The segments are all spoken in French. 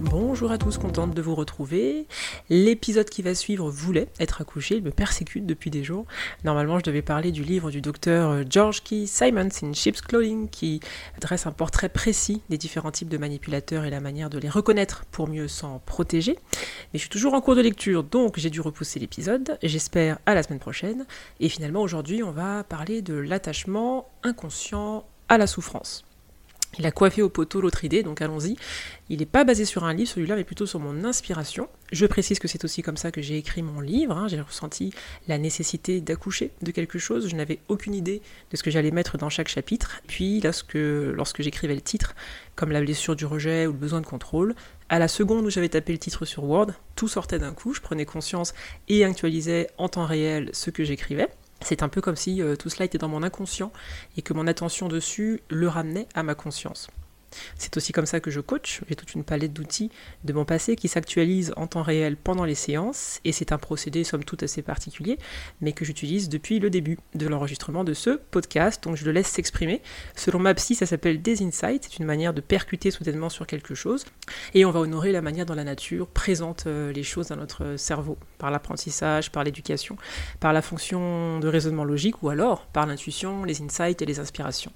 Bonjour à tous, contente de vous retrouver. L'épisode qui va suivre voulait être accouché, il me persécute depuis des jours. Normalement, je devais parler du livre du docteur euh, George Key Simons in Sheep's Clothing qui dresse un portrait précis des différents types de manipulateurs et la manière de les reconnaître pour mieux s'en protéger. Mais je suis toujours en cours de lecture, donc j'ai dû repousser l'épisode. J'espère à la semaine prochaine. Et finalement, aujourd'hui, on va parler de l'attachement inconscient à la souffrance. Il a coiffé au poteau l'autre idée, donc allons-y. Il n'est pas basé sur un livre, celui-là, mais plutôt sur mon inspiration. Je précise que c'est aussi comme ça que j'ai écrit mon livre. Hein. J'ai ressenti la nécessité d'accoucher de quelque chose. Je n'avais aucune idée de ce que j'allais mettre dans chaque chapitre. Puis, lorsque, lorsque j'écrivais le titre, comme la blessure du rejet ou le besoin de contrôle, à la seconde où j'avais tapé le titre sur Word, tout sortait d'un coup. Je prenais conscience et actualisais en temps réel ce que j'écrivais. C'est un peu comme si euh, tout cela était dans mon inconscient et que mon attention dessus le ramenait à ma conscience. C'est aussi comme ça que je coach. J'ai toute une palette d'outils de mon passé qui s'actualisent en temps réel pendant les séances, et c'est un procédé somme toute assez particulier, mais que j'utilise depuis le début de l'enregistrement de ce podcast, donc je le laisse s'exprimer. Selon ma psy, ça s'appelle des insights, c'est une manière de percuter soudainement sur quelque chose, et on va honorer la manière dont la nature présente euh, les choses dans notre cerveau, par l'apprentissage, par l'éducation, par la fonction de raisonnement logique, ou alors par l'intuition, les insights et les inspirations.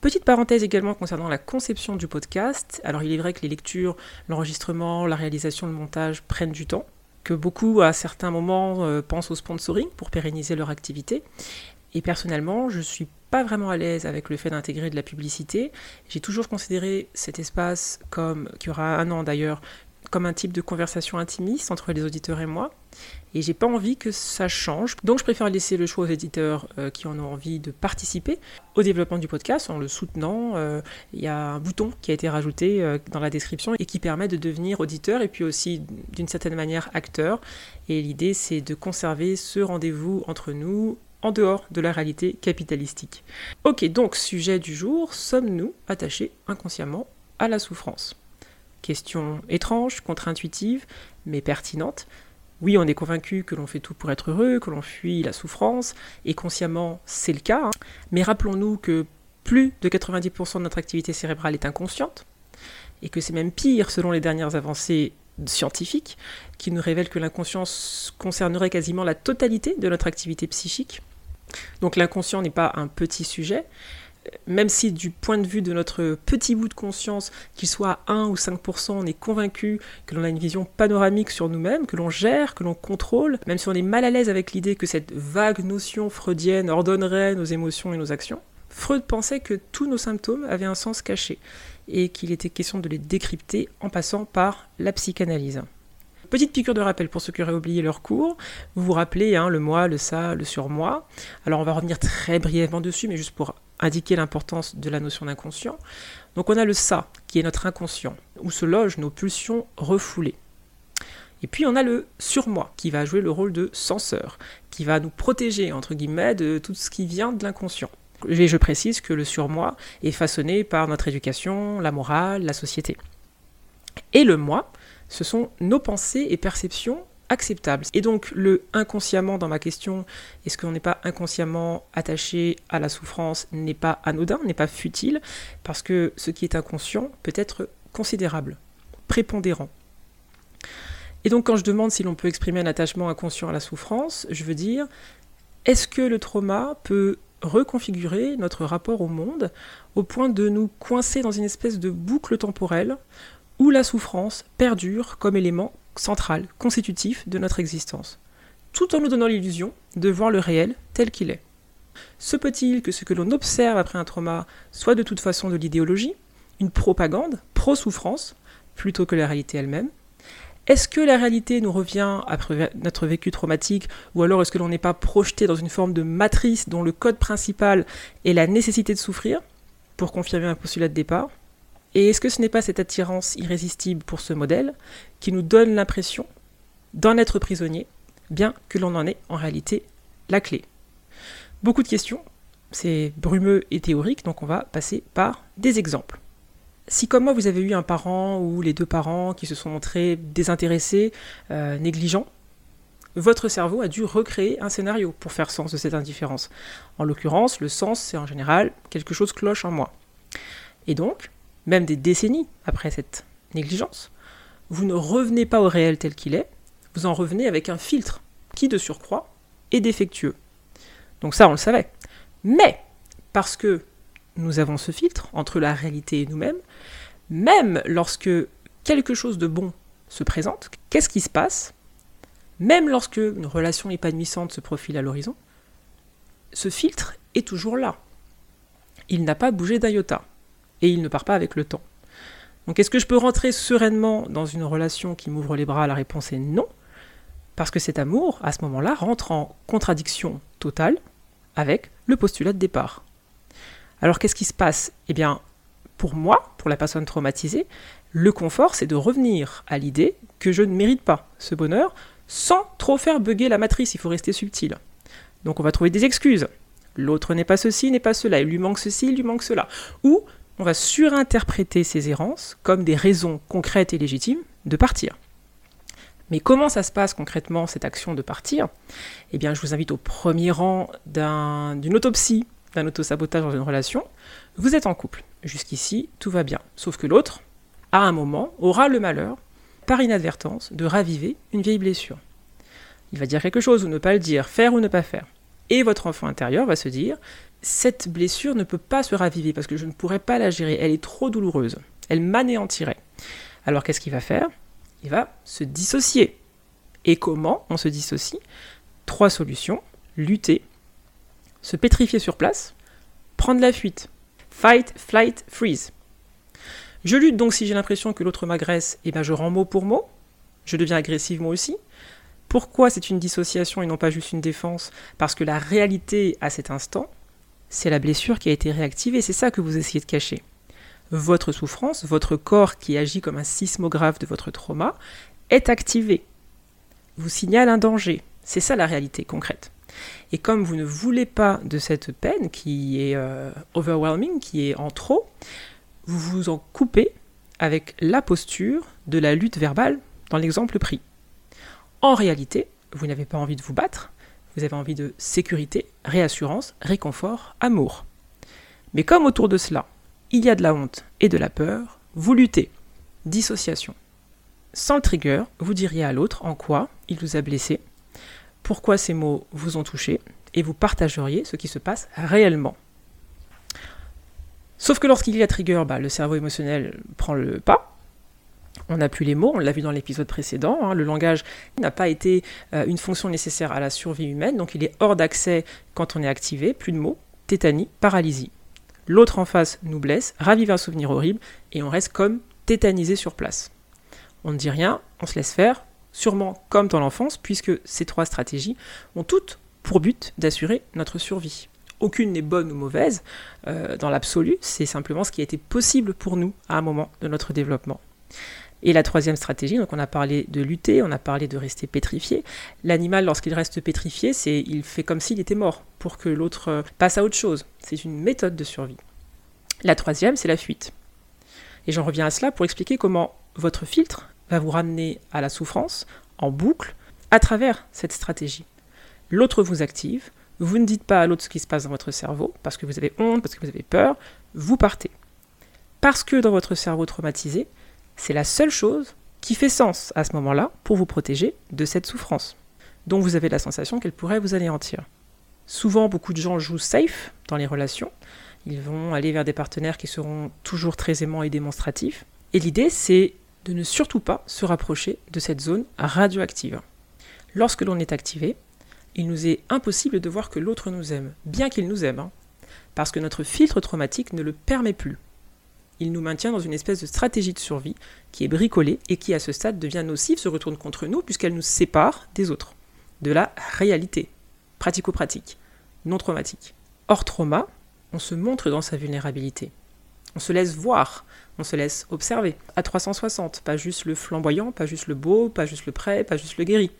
Petite parenthèse également concernant la conception du podcast. Alors il est vrai que les lectures, l'enregistrement, la réalisation, le montage prennent du temps, que beaucoup à certains moments euh, pensent au sponsoring pour pérenniser leur activité. Et personnellement, je ne suis pas vraiment à l'aise avec le fait d'intégrer de la publicité. J'ai toujours considéré cet espace comme, qui aura un an d'ailleurs, comme un type de conversation intimiste entre les auditeurs et moi. Et j'ai pas envie que ça change. Donc je préfère laisser le choix aux éditeurs euh, qui en ont envie de participer au développement du podcast en le soutenant. Euh, il y a un bouton qui a été rajouté euh, dans la description et qui permet de devenir auditeur et puis aussi d'une certaine manière acteur. Et l'idée c'est de conserver ce rendez-vous entre nous en dehors de la réalité capitalistique. Ok, donc sujet du jour, sommes-nous attachés inconsciemment à la souffrance? Question étrange, contre-intuitive, mais pertinente. Oui, on est convaincu que l'on fait tout pour être heureux, que l'on fuit la souffrance, et consciemment c'est le cas, hein. mais rappelons-nous que plus de 90% de notre activité cérébrale est inconsciente, et que c'est même pire selon les dernières avancées scientifiques, qui nous révèlent que l'inconscience concernerait quasiment la totalité de notre activité psychique. Donc l'inconscient n'est pas un petit sujet, même si du point de vue de notre petit bout de conscience, qu'il soit 1 ou 5%, on est convaincu que l'on a une vision panoramique sur nous-mêmes, que l'on gère, que l'on contrôle, même si on est mal à l'aise avec l'idée que cette vague notion freudienne ordonnerait nos émotions et nos actions, Freud pensait que tous nos symptômes avaient un sens caché et qu'il était question de les décrypter en passant par la psychanalyse. Petite piqûre de rappel pour ceux qui auraient oublié leur cours. Vous vous rappelez hein, le moi, le ça, le surmoi. Alors on va revenir très brièvement dessus, mais juste pour indiquer l'importance de la notion d'inconscient. Donc on a le ça, qui est notre inconscient, où se logent nos pulsions refoulées. Et puis on a le surmoi, qui va jouer le rôle de censeur, qui va nous protéger, entre guillemets, de tout ce qui vient de l'inconscient. Et je précise que le surmoi est façonné par notre éducation, la morale, la société. Et le moi, ce sont nos pensées et perceptions acceptables. Et donc le inconsciemment dans ma question, est-ce qu'on n'est pas inconsciemment attaché à la souffrance, n'est pas anodin, n'est pas futile, parce que ce qui est inconscient peut être considérable, prépondérant. Et donc quand je demande si l'on peut exprimer un attachement inconscient à la souffrance, je veux dire, est-ce que le trauma peut reconfigurer notre rapport au monde au point de nous coincer dans une espèce de boucle temporelle où la souffrance perdure comme élément central, constitutif de notre existence, tout en nous donnant l'illusion de voir le réel tel qu'il est. Se peut-il que ce que l'on observe après un trauma soit de toute façon de l'idéologie, une propagande, pro-souffrance, plutôt que la réalité elle-même? Est-ce que la réalité nous revient après notre vécu traumatique, ou alors est-ce que l'on n'est pas projeté dans une forme de matrice dont le code principal est la nécessité de souffrir, pour confirmer un postulat de départ et est-ce que ce n'est pas cette attirance irrésistible pour ce modèle qui nous donne l'impression d'en être prisonnier, bien que l'on en ait en réalité la clé? Beaucoup de questions, c'est brumeux et théorique, donc on va passer par des exemples. Si comme moi vous avez eu un parent ou les deux parents qui se sont montrés désintéressés, euh, négligents, votre cerveau a dû recréer un scénario pour faire sens de cette indifférence. En l'occurrence, le sens, c'est en général quelque chose cloche en moi. Et donc, même des décennies après cette négligence, vous ne revenez pas au réel tel qu'il est, vous en revenez avec un filtre qui, de surcroît, est défectueux. Donc ça, on le savait. Mais, parce que nous avons ce filtre entre la réalité et nous-mêmes, même lorsque quelque chose de bon se présente, qu'est-ce qui se passe? Même lorsque une relation épanouissante se profile à l'horizon, ce filtre est toujours là. Il n'a pas bougé d'un iota. Et il ne part pas avec le temps. Donc est-ce que je peux rentrer sereinement dans une relation qui m'ouvre les bras? La réponse est non. Parce que cet amour, à ce moment-là, rentre en contradiction totale avec le postulat de départ. Alors qu'est-ce qui se passe? Eh bien, pour moi, pour la personne traumatisée, le confort, c'est de revenir à l'idée que je ne mérite pas ce bonheur sans trop faire bugger la matrice, il faut rester subtil. Donc on va trouver des excuses. L'autre n'est pas ceci, n'est pas cela, il lui manque ceci, il lui manque cela. Ou on va surinterpréter ces errances comme des raisons concrètes et légitimes de partir. Mais comment ça se passe concrètement, cette action de partir? Eh bien, je vous invite au premier rang d'une autopsie, d'un autosabotage dans une relation. Vous êtes en couple. Jusqu'ici, tout va bien. Sauf que l'autre, à un moment, aura le malheur, par inadvertance, de raviver une vieille blessure. Il va dire quelque chose ou ne pas le dire, faire ou ne pas faire. Et votre enfant intérieur va se dire, cette blessure ne peut pas se raviver parce que je ne pourrais pas la gérer, elle est trop douloureuse, elle m'anéantirait. Alors qu'est-ce qu'il va faire? Il va se dissocier. Et comment on se dissocie? Trois solutions. Lutter, se pétrifier sur place, prendre la fuite. Fight, flight, freeze. Je lutte donc si j'ai l'impression que l'autre m'agresse, et eh ben je rends mot pour mot. Je deviens agressif moi aussi. Pourquoi c'est une dissociation et non pas juste une défense? Parce que la réalité à cet instant, c'est la blessure qui a été réactivée, c'est ça que vous essayez de cacher votre souffrance, votre corps qui agit comme un sismographe de votre trauma, est activé, vous signale un danger. C'est ça la réalité concrète. Et comme vous ne voulez pas de cette peine qui est euh, overwhelming, qui est en trop, vous vous en coupez avec la posture de la lutte verbale dans l'exemple pris. En réalité, vous n'avez pas envie de vous battre, vous avez envie de sécurité, réassurance, réconfort, amour. Mais comme autour de cela, il y a de la honte et de la peur, vous luttez. Dissociation. Sans le trigger, vous diriez à l'autre en quoi il vous a blessé, pourquoi ces mots vous ont touché, et vous partageriez ce qui se passe réellement. Sauf que lorsqu'il y a trigger, bah, le cerveau émotionnel prend le pas. On n'a plus les mots, on l'a vu dans l'épisode précédent. Hein. le langage n'a pas été euh, une fonction nécessaire à la survie humaine, donc il est hors d'accès quand on est activé. Plus de mots, tétanie, paralysie l'autre en face nous blesse, ravive un souvenir horrible, et on reste comme tétanisé sur place. On ne dit rien, on se laisse faire, sûrement comme dans l'enfance, puisque ces trois stratégies ont toutes pour but d'assurer notre survie. Aucune n'est bonne ou mauvaise euh, dans l'absolu, c'est simplement ce qui a été possible pour nous à un moment de notre développement. Et la troisième stratégie, donc on a parlé de lutter, on a parlé de rester pétrifié. L'animal, lorsqu'il reste pétrifié, c'est il fait comme s'il était mort pour que l'autre euh, passe à autre chose. C'est une méthode de survie. La troisième, c'est la fuite. Et j'en reviens à cela pour expliquer comment votre filtre va vous ramener à la souffrance en boucle à travers cette stratégie. L'autre vous active, vous ne dites pas à l'autre ce qui se passe dans votre cerveau parce que vous avez honte, parce que vous avez peur, vous partez. Parce que dans votre cerveau traumatisé, c'est la seule chose qui fait sens à ce moment-là pour vous protéger de cette souffrance, dont vous avez la sensation qu'elle pourrait vous anéantir. Souvent, beaucoup de gens jouent safe dans les relations. Ils vont aller vers des partenaires qui seront toujours très aimants et démonstratifs. Et l'idée, c'est de ne surtout pas se rapprocher de cette zone radioactive. Lorsque l'on est activé, il nous est impossible de voir que l'autre nous aime, bien qu'il nous aime, hein, parce que notre filtre traumatique ne le permet plus il nous maintient dans une espèce de stratégie de survie qui est bricolée et qui à ce stade devient nocive, se retourne contre nous puisqu'elle nous sépare des autres, de la réalité, pratico-pratique, non traumatique. Hors trauma, on se montre dans sa vulnérabilité. On se laisse voir, on se laisse observer, à 360, pas juste le flamboyant, pas juste le beau, pas juste le prêt, pas juste le guéri.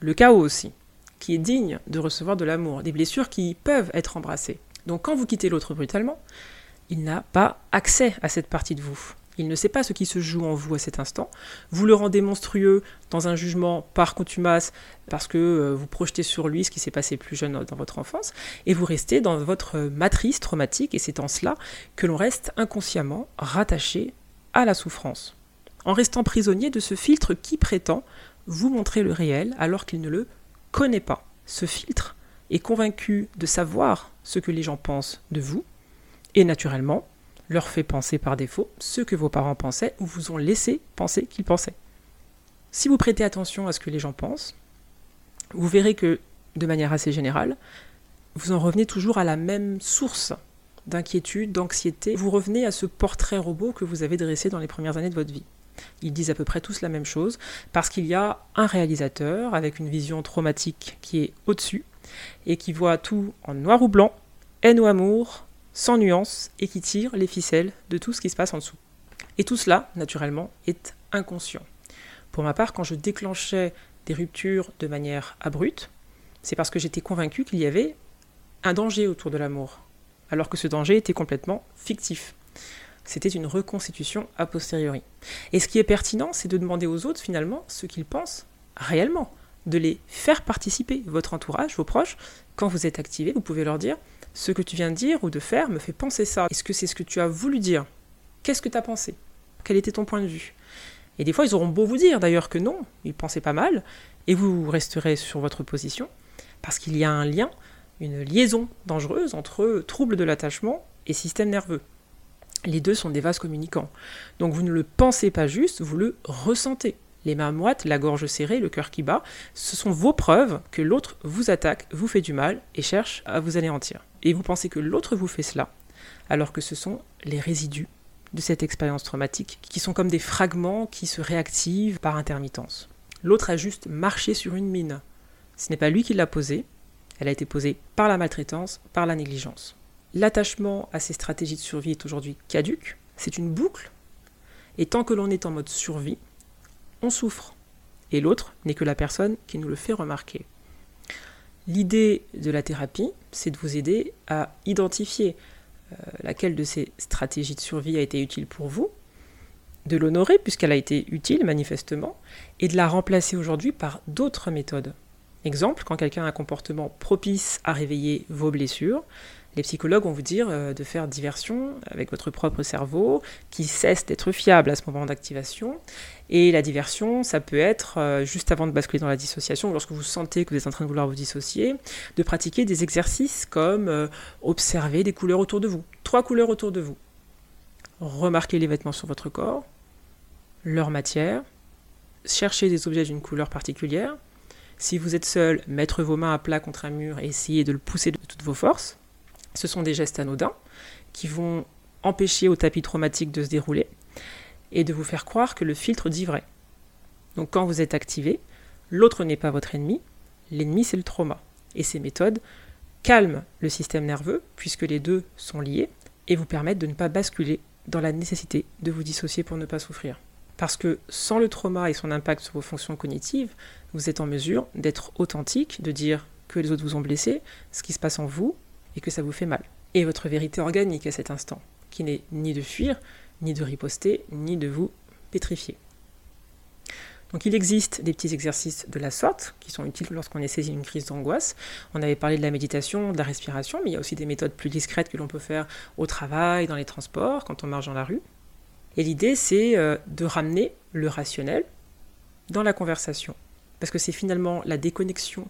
Le chaos aussi, qui est digne de recevoir de l'amour, des blessures qui peuvent être embrassées, Donc quand vous quittez l'autre brutalement, il n'a pas accès à cette partie de vous. Il ne sait pas ce qui se joue en vous à cet instant. Vous le rendez monstrueux dans un jugement par contumace parce que euh, vous projetez sur lui ce qui s'est passé plus jeune dans votre enfance et vous restez dans votre matrice traumatique et c'est en cela que l'on reste inconsciemment rattaché à la souffrance. En restant prisonnier de ce filtre qui prétend vous montrer le réel alors qu'il ne le connaît pas. Ce filtre est convaincu de savoir ce que les gens pensent de vous et naturellement leur fait penser par défaut ce que vos parents pensaient ou vous ont laissé penser qu'ils pensaient. Si vous prêtez attention à ce que les gens pensent, vous verrez que, de manière assez générale, vous en revenez toujours à la même source d'inquiétude, d'anxiété. Vous revenez à ce portrait robot que vous avez dressé dans les premières années de votre vie. Ils disent à peu près tous la même chose, parce qu'il y a un réalisateur avec une vision traumatique qui est au-dessus, et qui voit tout en noir ou blanc, haine ou amour, sans nuance et qui tire les ficelles de tout ce qui se passe en dessous. Et tout cela, naturellement, est inconscient. Pour ma part, quand je déclenchais des ruptures de manière abrupte, c'est parce que j'étais convaincu qu'il y avait un danger autour de l'amour, alors que ce danger était complètement fictif. C'était une reconstitution a posteriori. Et ce qui est pertinent, c'est de demander aux autres finalement ce qu'ils pensent réellement, de les faire participer, votre entourage, vos proches. Quand vous êtes activé, vous pouvez leur dire ce que tu viens de dire ou de faire me fait penser ça. Est-ce que c'est ce que tu as voulu dire? Qu'est-ce que tu as pensé? Quel était ton point de vue? Et des fois, ils auront beau vous dire d'ailleurs que non, ils pensaient pas mal, et vous resterez sur votre position, parce qu'il y a un lien, une liaison dangereuse entre trouble de l'attachement et système nerveux. Les deux sont des vases communicants. Donc vous ne le pensez pas juste, vous le ressentez les mains moites, la gorge serrée, le cœur qui bat, ce sont vos preuves que l'autre vous attaque, vous fait du mal et cherche à vous anéantir. Et vous pensez que l'autre vous fait cela, alors que ce sont les résidus de cette expérience traumatique qui sont comme des fragments qui se réactivent par intermittence. L'autre a juste marché sur une mine. Ce n'est pas lui qui l'a posée, elle a été posée par la maltraitance, par la négligence. L'attachement à ces stratégies de survie est aujourd'hui caduque, c'est une boucle, et tant que l'on est en mode survie, souffre. Et l'autre n'est que la personne qui nous le fait remarquer. L'idée de la thérapie, c'est de vous aider à identifier euh, laquelle de ces stratégies de survie a été utile pour vous, de l'honorer puisqu'elle a été utile manifestement, et de la remplacer aujourd'hui par d'autres méthodes. Exemple, quand quelqu'un a un comportement propice à réveiller vos blessures, les psychologues vont vous dire euh, de faire diversion avec votre propre cerveau, qui cesse d'être fiable à ce moment d'activation. Et la diversion, ça peut être, euh, juste avant de basculer dans la dissociation, lorsque vous sentez que vous êtes en train de vouloir vous dissocier, de pratiquer des exercices comme euh, observer des couleurs autour de vous. Trois couleurs autour de vous. Remarquez les vêtements sur votre corps, leur matière, chercher des objets d'une couleur particulière. Si vous êtes seul, mettre vos mains à plat contre un mur et essayer de le pousser de toutes vos forces. Ce sont des gestes anodins qui vont empêcher au tapis traumatique de se dérouler et de vous faire croire que le filtre dit vrai. Donc quand vous êtes activé, l'autre n'est pas votre ennemi, l'ennemi c'est le trauma. Et ces méthodes calment le système nerveux, puisque les deux sont liés, et vous permettent de ne pas basculer dans la nécessité de vous dissocier pour ne pas souffrir. Parce que sans le trauma et son impact sur vos fonctions cognitives, vous êtes en mesure d'être authentique, de dire que les autres vous ont blessé, ce qui se passe en vous, et que ça vous fait mal. Et votre vérité organique à cet instant, qui n'est ni de fuir, ni de riposter, ni de vous pétrifier. Donc il existe des petits exercices de la sorte qui sont utiles lorsqu'on est saisi d'une crise d'angoisse. On avait parlé de la méditation, de la respiration, mais il y a aussi des méthodes plus discrètes que l'on peut faire au travail, dans les transports, quand on marche dans la rue. Et l'idée, c'est euh, de ramener le rationnel dans la conversation. Parce que c'est finalement la déconnexion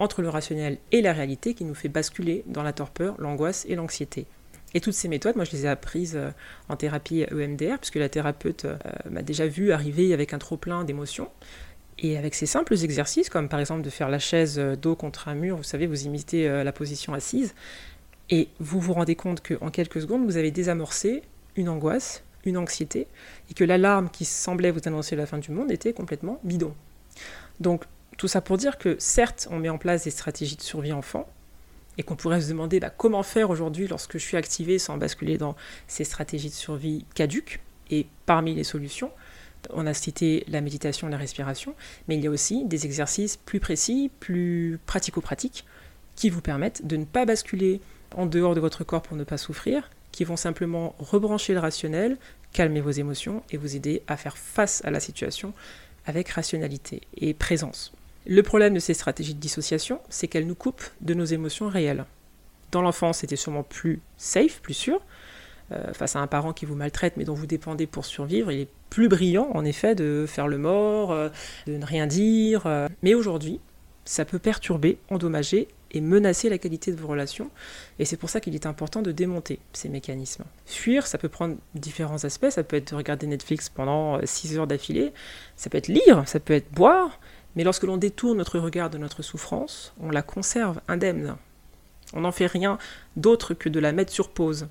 entre le rationnel et la réalité qui nous fait basculer dans la torpeur, l'angoisse et l'anxiété. Et toutes ces méthodes, moi je les ai apprises euh, en thérapie EMDR, puisque la thérapeute euh, m'a déjà vu arriver avec un trop-plein d'émotions. Et avec ces simples exercices, comme par exemple de faire la chaise euh, dos contre un mur, vous savez, vous imitez la position assise, et vous vous rendez compte qu'en quelques secondes, vous avez désamorcé une angoisse, une anxiété, et que l'alarme qui semblait vous annoncer la fin du monde était complètement bidon. Donc tout ça pour dire que certes, on met en place des stratégies de survie enfant, et qu'on pourrait se demander bah, comment faire aujourd'hui lorsque je suis activé sans basculer dans ces stratégies de survie caduques. Et parmi les solutions, on a cité la méditation la respiration, mais il y a aussi des exercices plus précis, plus pratico-pratiques, qui vous permettent de ne pas basculer en dehors de votre corps pour ne pas souffrir, qui vont simplement rebrancher le rationnel, calmer vos émotions et vous aider à faire face à la situation avec rationalité et présence. Le problème de ces stratégies de dissociation, c'est qu'elles nous coupent de nos émotions réelles. Dans l'enfance, c'était sûrement plus safe, plus sûr. Euh, face à un parent qui vous maltraite mais dont vous dépendez pour survivre, il est plus brillant en effet de faire le mort, euh, de ne rien dire. Euh. Mais aujourd'hui, ça peut perturber, endommager et menacer la qualité de vos relations. Et c'est pour ça qu'il est important de démonter ces mécanismes. Fuir, ça peut prendre différents aspects. Ça peut être de regarder Netflix pendant 6 heures d'affilée. Ça peut être lire, ça peut être boire. Mais lorsque l'on détourne notre regard de notre souffrance, on la conserve indemne. On n'en fait rien d'autre que de la mettre sur pause.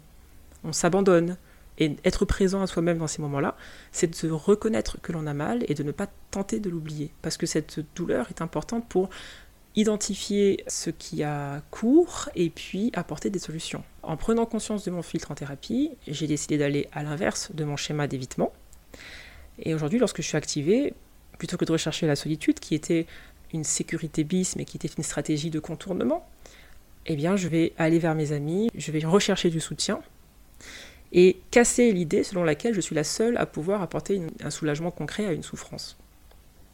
On s'abandonne. Et être présent à soi-même dans ces moments-là, c'est de reconnaître que l'on a mal et de ne pas tenter de l'oublier. Parce que cette douleur est importante pour identifier ce qui a cours et puis apporter des solutions. En prenant conscience de mon filtre en thérapie, j'ai décidé d'aller à l'inverse de mon schéma d'évitement. Et aujourd'hui, lorsque je suis activée, plutôt que de rechercher la solitude, qui était une sécurité bis, mais qui était une stratégie de contournement, eh bien, je vais aller vers mes amis, je vais rechercher du soutien et casser l'idée selon laquelle je suis la seule à pouvoir apporter un soulagement concret à une souffrance.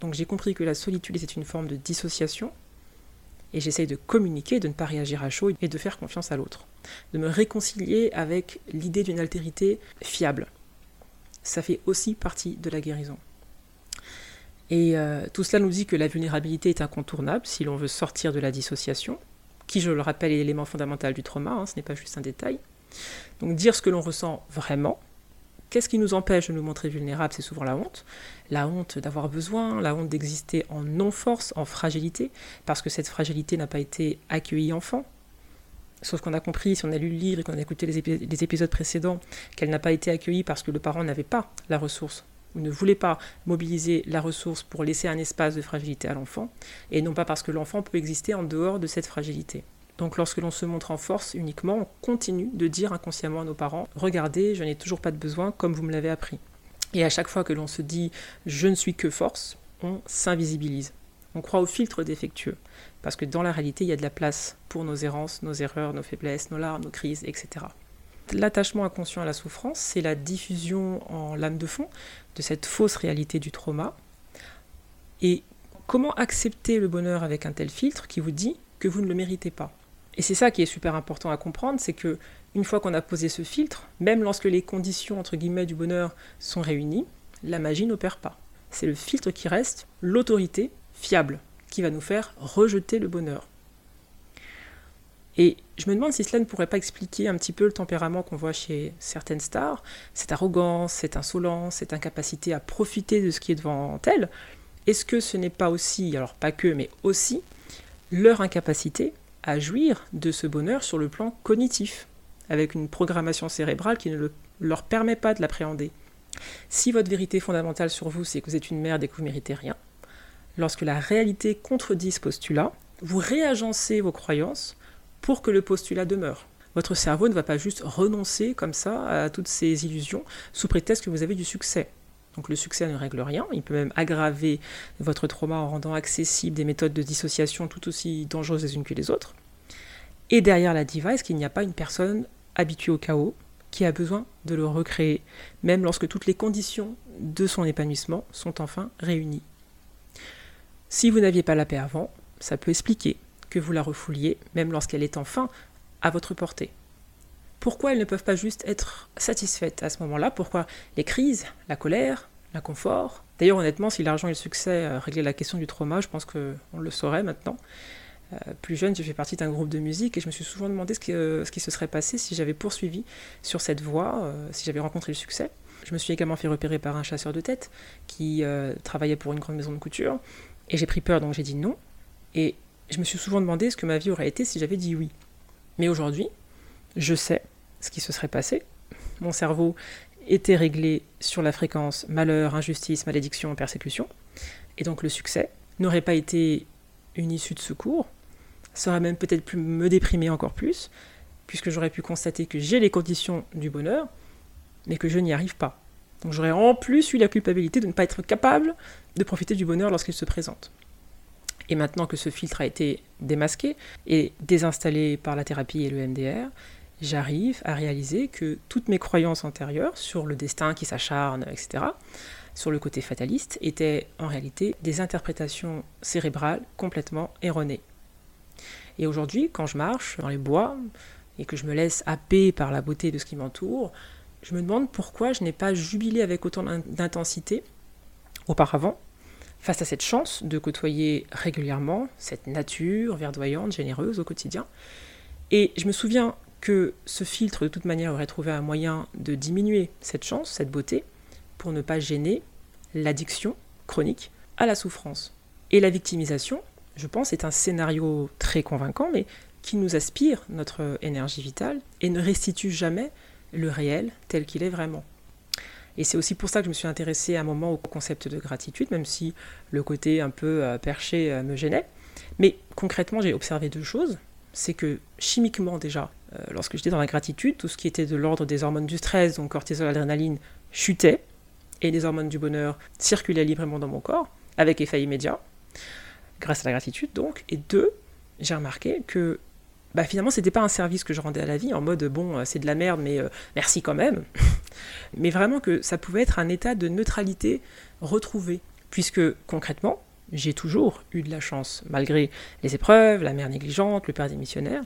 Donc j'ai compris que la solitude était une forme de dissociation et j'essaye de communiquer, de ne pas réagir à chaud et de faire confiance à l'autre, de me réconcilier avec l'idée d'une altérité fiable. Ça fait aussi partie de la guérison. Et euh, tout cela nous dit que la vulnérabilité est incontournable si l'on veut sortir de la dissociation, qui, je le rappelle, est l'élément fondamental du trauma, hein, ce n'est pas juste un détail. Donc dire ce que l'on ressent vraiment. Qu'est-ce qui nous empêche de nous montrer vulnérables C'est souvent la honte. La honte d'avoir besoin, la honte d'exister en non-force, en fragilité, parce que cette fragilité n'a pas été accueillie enfant. Sauf qu'on a compris, si on a lu le livre et qu'on a écouté les, les épisodes précédents, qu'elle n'a pas été accueillie parce que le parent n'avait pas la ressource ou ne voulait pas mobiliser la ressource pour laisser un espace de fragilité à l'enfant, et non pas parce que l'enfant peut exister en dehors de cette fragilité. Donc lorsque l'on se montre en force uniquement, on continue de dire inconsciemment à nos parents, regardez, je n'ai toujours pas de besoin comme vous me l'avez appris. Et à chaque fois que l'on se dit je ne suis que force, on s'invisibilise. On croit au filtre défectueux, parce que dans la réalité, il y a de la place pour nos errances, nos erreurs, nos faiblesses, nos larmes, nos crises, etc. L'attachement inconscient à la souffrance, c'est la diffusion en lame de fond de cette fausse réalité du trauma. Et comment accepter le bonheur avec un tel filtre qui vous dit que vous ne le méritez pas? Et c'est ça qui est super important à comprendre, c'est que une fois qu'on a posé ce filtre, même lorsque les conditions entre guillemets du bonheur sont réunies, la magie n'opère pas. C'est le filtre qui reste, l'autorité fiable, qui va nous faire rejeter le bonheur. Et je me demande si cela ne pourrait pas expliquer un petit peu le tempérament qu'on voit chez certaines stars, cette arrogance, cette insolence, cette incapacité à profiter de ce qui est devant elles. Est-ce que ce n'est pas aussi, alors pas que, mais aussi, leur incapacité à jouir de ce bonheur sur le plan cognitif, avec une programmation cérébrale qui ne leur permet pas de l'appréhender? Si votre vérité fondamentale sur vous, c'est que vous êtes une merde et que vous méritez rien, lorsque la réalité contredit ce postulat, vous réagencez vos croyances pour que le postulat demeure. Votre cerveau ne va pas juste renoncer comme ça à toutes ces illusions sous prétexte que vous avez du succès. Donc le succès ne règle rien, il peut même aggraver votre trauma en rendant accessibles des méthodes de dissociation tout aussi dangereuses les unes que les autres. Et derrière la diva, est-ce qu'il n'y a pas une personne habituée au chaos qui a besoin de le recréer, même lorsque toutes les conditions de son épanouissement sont enfin réunies? Si vous n'aviez pas la paix avant, ça peut expliquer que vous la refouliez, même lorsqu'elle est enfin à votre portée. Pourquoi elles ne peuvent pas juste être satisfaites à ce moment-là? Pourquoi les crises, la colère, l'inconfort D'ailleurs, honnêtement, si l'argent et le succès euh, réglaient la question du trauma, je pense qu'on le saurait maintenant. Euh, plus jeune, j'ai fait partie d'un groupe de musique et je me suis souvent demandé ce qui, ce qui se serait passé si j'avais poursuivi sur cette voie, euh, si j'avais rencontré le succès. Je me suis également fait repérer par un chasseur de tête qui travaillait pour une grande maison de couture et j'ai pris peur donc j'ai dit non. Et je me suis souvent demandé ce que ma vie aurait été si j'avais dit oui. Mais aujourd'hui, je sais ce qui se serait passé. Mon cerveau était réglé sur la fréquence malheur, injustice, malédiction, persécution. Et donc le succès n'aurait pas été une issue de secours. Ça aurait même peut-être pu me déprimer encore plus, puisque j'aurais pu constater que j'ai les conditions du bonheur, mais que je n'y arrive pas. Donc j'aurais en plus eu la culpabilité de ne pas être capable de profiter du bonheur lorsqu'il se présente. Et maintenant que ce filtre a été démasqué et désinstallé par la thérapie et le MDR, j'arrive à réaliser que toutes mes croyances antérieures sur le destin qui s'acharne, etc., sur le côté fataliste, étaient en réalité des interprétations cérébrales complètement erronées. Et aujourd'hui, quand je marche dans les bois et que je me laisse happer par la beauté de ce qui m'entoure, je me demande pourquoi je n'ai pas jubilé avec autant d'intensité auparavant face à cette chance de côtoyer régulièrement cette nature verdoyante, généreuse au quotidien. Et je me souviens que ce filtre, de toute manière, aurait trouvé un moyen de diminuer cette chance, cette beauté, pour ne pas gêner l'addiction chronique à la souffrance. Et la victimisation, je pense, est un scénario très convaincant, mais qui nous aspire notre énergie vitale et ne restitue jamais le réel tel qu'il est vraiment. Et c'est aussi pour ça que je me suis intéressée à un moment au concept de gratitude, même si le côté un peu euh, perché euh, me gênait. Mais concrètement, j'ai observé deux choses. C'est que chimiquement déjà, euh, lorsque j'étais dans la gratitude, tout ce qui était de l'ordre des hormones du stress, donc cortisol, adrénaline, chutait, et les hormones du bonheur circulaient librement dans mon corps, avec effet immédiat, grâce à la gratitude donc. Et deux, j'ai remarqué que bah, finalement, c'était pas un service que je rendais à la vie en mode bon, c'est de la merde, mais merci quand même. mais vraiment que ça pouvait être un état de neutralité retrouvé. Puisque concrètement, j'ai toujours eu de la chance, malgré les épreuves, la mère négligente, le père démissionnaire.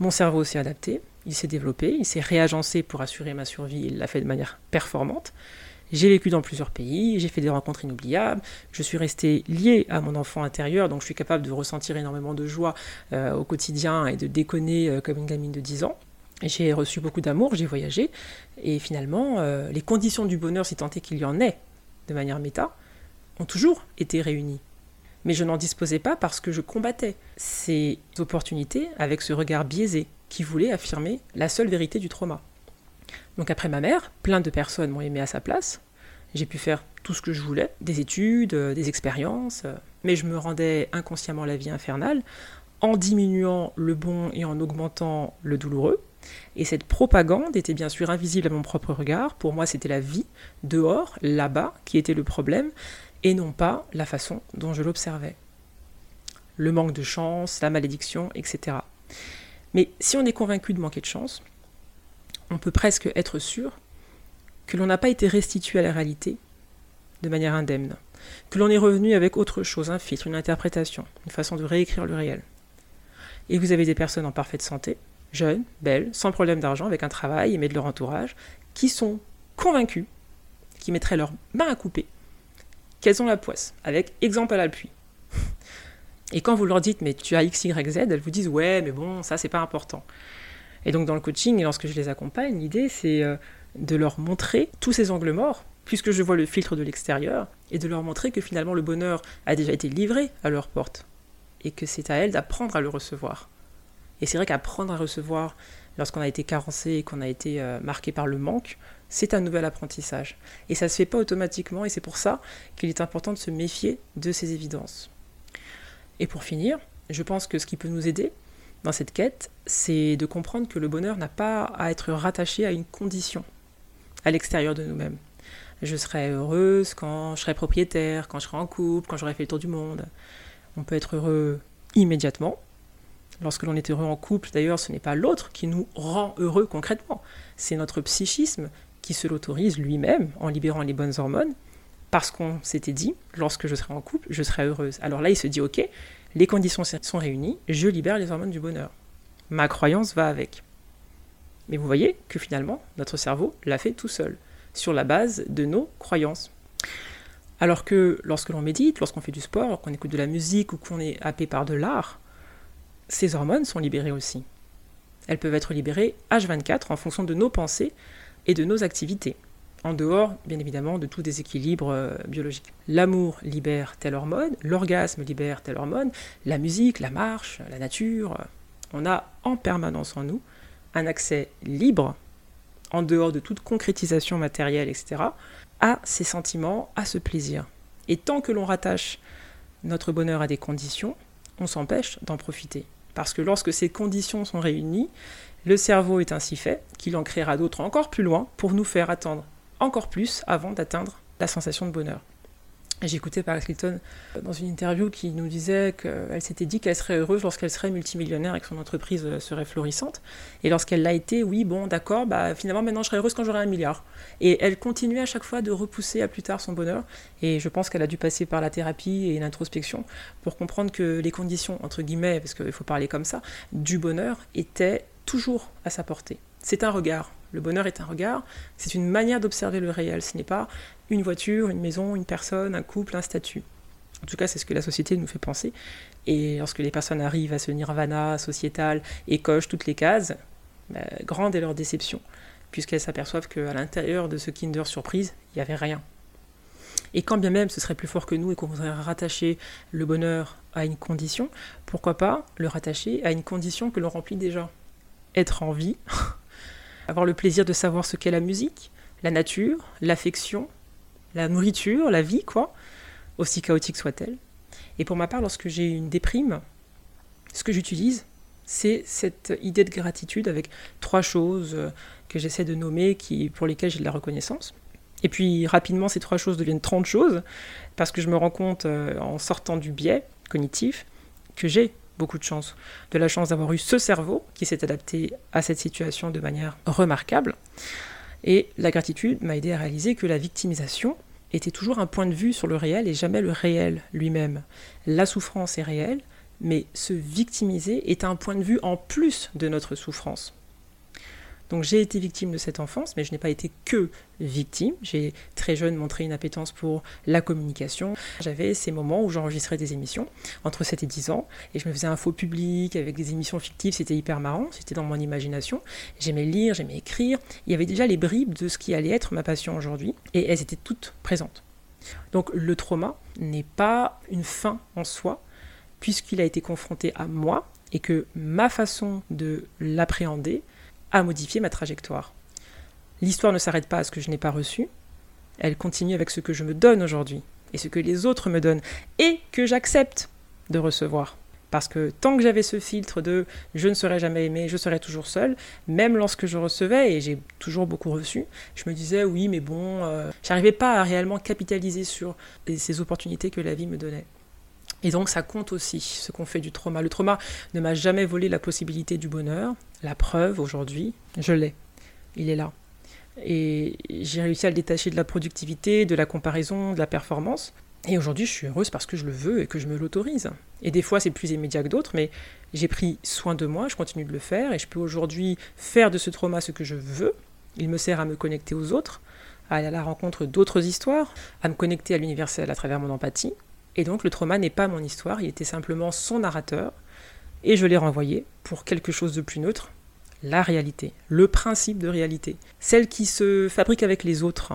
Mon cerveau s'est adapté, il s'est développé, il s'est réagencé pour assurer ma survie, il l'a fait de manière performante. J'ai vécu dans plusieurs pays, j'ai fait des rencontres inoubliables, je suis resté lié à mon enfant intérieur, donc je suis capable de ressentir énormément de joie euh, au quotidien et de déconner euh, comme une gamine de 10 ans. J'ai reçu beaucoup d'amour, j'ai voyagé, et finalement, euh, les conditions du bonheur, si tant est qu'il y en ait, de manière méta, ont toujours été réunies. Mais je n'en disposais pas parce que je combattais ces opportunités avec ce regard biaisé qui voulait affirmer la seule vérité du trauma. Donc après ma mère, plein de personnes m'ont aimé à sa place. J'ai pu faire tout ce que je voulais, des études, euh, des expériences, euh, mais je me rendais inconsciemment la vie infernale en diminuant le bon et en augmentant le douloureux. Et cette propagande était bien sûr invisible à mon propre regard. Pour moi, c'était la vie dehors, là-bas, qui était le problème, et non pas la façon dont je l'observais. Le manque de chance, la malédiction, etc. Mais si on est convaincu de manquer de chance, on peut presque être sûr que l'on n'a pas été restitué à la réalité de manière indemne, que l'on est revenu avec autre chose, un filtre, une interprétation, une façon de réécrire le réel. Et vous avez des personnes en parfaite santé, jeunes, belles, sans problème d'argent, avec un travail, aimées de leur entourage, qui sont convaincus, qui mettraient leurs mains à couper, qu'elles ont la poisse, avec exemple à l'appui. Et quand vous leur dites, mais tu as X, Y, Z, elles vous disent, ouais, mais bon, ça, c'est pas important. Et donc, dans le coaching, lorsque je les accompagne, l'idée, c'est euh, de leur montrer tous ces angles morts, puisque je vois le filtre de l'extérieur, et de leur montrer que finalement, le bonheur a déjà été livré à leur porte, et que c'est à elles d'apprendre à le recevoir. Et c'est vrai qu'apprendre à recevoir lorsqu'on a été carencé et qu'on a été euh, marqué par le manque, c'est un nouvel apprentissage. Et ça ne se fait pas automatiquement, et c'est pour ça qu'il est important de se méfier de ces évidences. Et pour finir, je pense que ce qui peut nous aider dans cette quête, c'est de comprendre que le bonheur n'a pas à être rattaché à une condition, à l'extérieur de nous-mêmes. Je serai heureuse quand je serai propriétaire, quand je serai en couple, quand j'aurai fait le tour du monde. On peut être heureux immédiatement, Lorsque l'on est heureux en couple, d'ailleurs, ce n'est pas l'autre qui nous rend heureux concrètement, c'est notre psychisme qui se l'autorise lui-même en libérant les bonnes hormones, parce qu'on s'était dit, lorsque je serai en couple, je serai heureuse. Alors là, il se dit, ok, les conditions sont réunies, je libère les hormones du bonheur. Ma croyance va avec. Mais vous voyez que finalement, notre cerveau l'a fait tout seul, sur la base de nos croyances. Alors que lorsque l'on médite, lorsqu'on fait du sport, qu'on écoute de la musique ou qu'on est happé par de l'art, ces hormones sont libérées aussi. Elles peuvent être libérées H24 en fonction de nos pensées et de nos activités, en dehors, bien évidemment, de tout déséquilibre euh, biologique. L'amour libère telle hormone, l'orgasme libère telle hormone, la musique, la marche, la nature. On a en permanence en nous un accès libre, en dehors de toute concrétisation matérielle, etc., à ces sentiments, à ce plaisir. Et tant que l'on rattache notre bonheur à des conditions, on s'empêche d'en profiter. Parce que lorsque ces conditions sont réunies, le cerveau est ainsi fait qu'il en créera d'autres encore plus loin pour nous faire attendre encore plus avant d'atteindre la sensation de bonheur. Écouté Paris Hilton dans une interview qui nous disait qu'elle s'était dit qu'elle serait heureuse lorsqu'elle serait multimillionnaire et que son entreprise serait florissante. Et lorsqu'elle l'a été, oui, bon, d'accord, bah, finalement maintenant je serai heureuse quand j'aurai un milliard. Et elle continuait à chaque fois de repousser à plus tard son bonheur. Et je pense qu'elle a dû passer par la thérapie et l'introspection pour comprendre que les conditions, entre guillemets, parce qu'il faut parler comme ça, du bonheur étaient toujours à sa portée. C'est un regard. Le bonheur est un regard, c'est une manière d'observer le réel. Ce n'est pas une voiture, une maison, une personne, un couple, un statut. En tout cas, c'est ce que la société nous fait penser. Et lorsque les personnes arrivent à ce nirvana sociétal et cochent toutes les cases, bah, grande est leur déception, puisqu'elles s'aperçoivent qu'à l'intérieur de ce Kinder Surprise, il n'y avait rien. Et quand bien même ce serait plus fort que nous et qu'on voudrait rattacher le bonheur à une condition, pourquoi pas le rattacher à une condition que l'on remplit déjà Être en vie, avoir le plaisir de savoir ce qu'est la musique, la nature, l'affection, la nourriture, la vie, quoi, aussi chaotique soit-elle. Et pour ma part, lorsque j'ai une déprime, ce que j'utilise, c'est cette idée de gratitude avec trois choses euh, que j'essaie de nommer qui, pour lesquelles j'ai de la reconnaissance. Et puis rapidement, ces trois choses deviennent 30 choses, parce que je me rends compte euh, en sortant du biais cognitif que j'ai beaucoup de chance. De la chance d'avoir eu ce cerveau qui s'est adapté à cette situation de manière remarquable. Et la gratitude m'a aidé à réaliser que la victimisation était toujours un point de vue sur le réel et jamais le réel lui-même. La souffrance est réelle, mais se victimiser est un point de vue en plus de notre souffrance. Donc j'ai été victime de cette enfance, mais je n'ai pas été que victime. J'ai très jeune montré une appétence pour la communication. J'avais ces moments où j'enregistrais des émissions entre 7 et 10 ans, et je me faisais un faux public avec des émissions fictives, c'était hyper marrant, c'était dans mon imagination. J'aimais lire, j'aimais écrire. Il y avait déjà les bribes de ce qui allait être ma passion aujourd'hui, et elles étaient toutes présentes. Donc le trauma n'est pas une fin en soi, puisqu'il a été confronté à moi, et que ma façon de l'appréhender à modifier ma trajectoire. L'histoire ne s'arrête pas à ce que je n'ai pas reçu, elle continue avec ce que je me donne aujourd'hui, et ce que les autres me donnent, et que j'accepte de recevoir. Parce que tant que j'avais ce filtre de je ne serai jamais aimé, je serai toujours seul, même lorsque je recevais, et j'ai toujours beaucoup reçu, je me disais oui, mais bon, euh, j'arrivais pas à réellement capitaliser sur ces opportunités que la vie me donnait. Et donc ça compte aussi ce qu'on fait du trauma. Le trauma ne m'a jamais volé la possibilité du bonheur. La preuve aujourd'hui, je l'ai. Il est là. Et j'ai réussi à le détacher de la productivité, de la comparaison, de la performance. Et aujourd'hui, je suis heureuse parce que je le veux et que je me l'autorise. Et des fois, c'est plus immédiat que d'autres, mais j'ai pris soin de moi, je continue de le faire, et je peux aujourd'hui faire de ce trauma ce que je veux. Il me sert à me connecter aux autres, à aller à la rencontre d'autres histoires, à me connecter à l'universel à travers mon empathie, et donc le trauma n'est pas mon histoire, il était simplement son narrateur, et je l'ai renvoyé pour quelque chose de plus neutre, la réalité, le principe de réalité, celle qui se fabrique avec les autres,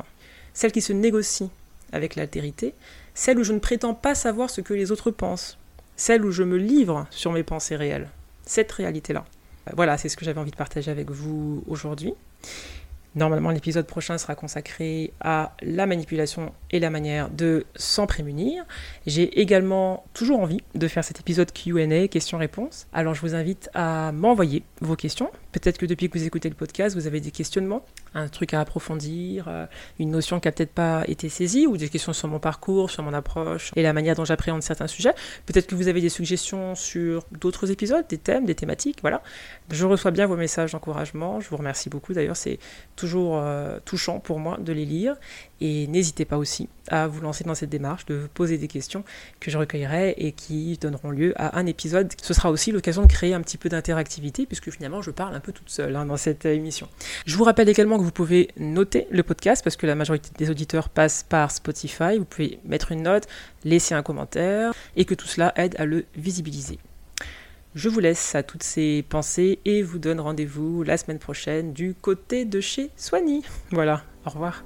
celle qui se négocie avec l'altérité, celle où je ne prétends pas savoir ce que les autres pensent, celle où je me livre sur mes pensées réelles, cette réalité-là. Voilà, c'est ce que j'avais envie de partager avec vous aujourd'hui. Normalement, l'épisode prochain sera consacré à la manipulation et la manière de s'en prémunir. J'ai également toujours envie de faire cet épisode QA, questions-réponses. Alors je vous invite à m'envoyer vos questions. Peut-être que depuis que vous écoutez le podcast, vous avez des questionnements, un truc à approfondir, euh, une notion qui n'a peut-être pas été saisie, ou des questions sur mon parcours, sur mon approche et la manière dont j'appréhende certains sujets. Peut-être que vous avez des suggestions sur d'autres épisodes, des thèmes, des thématiques. Voilà. Je reçois bien vos messages d'encouragement. Je vous remercie beaucoup. D'ailleurs, c'est toujours euh, touchant pour moi de les lire. Et n'hésitez pas aussi à vous lancer dans cette démarche, de poser des questions que je recueillerai et qui donneront lieu à un épisode. Ce sera aussi l'occasion de créer un petit peu d'interactivité, puisque finalement je parle un peu toute seule hein, dans cette émission. Je vous rappelle également que vous pouvez noter le podcast, parce que la majorité des auditeurs passent par Spotify. Vous pouvez mettre une note, laisser un commentaire, et que tout cela aide à le visibiliser. Je vous laisse à toutes ces pensées et vous donne rendez-vous la semaine prochaine du côté de chez Soigny. Voilà, au revoir.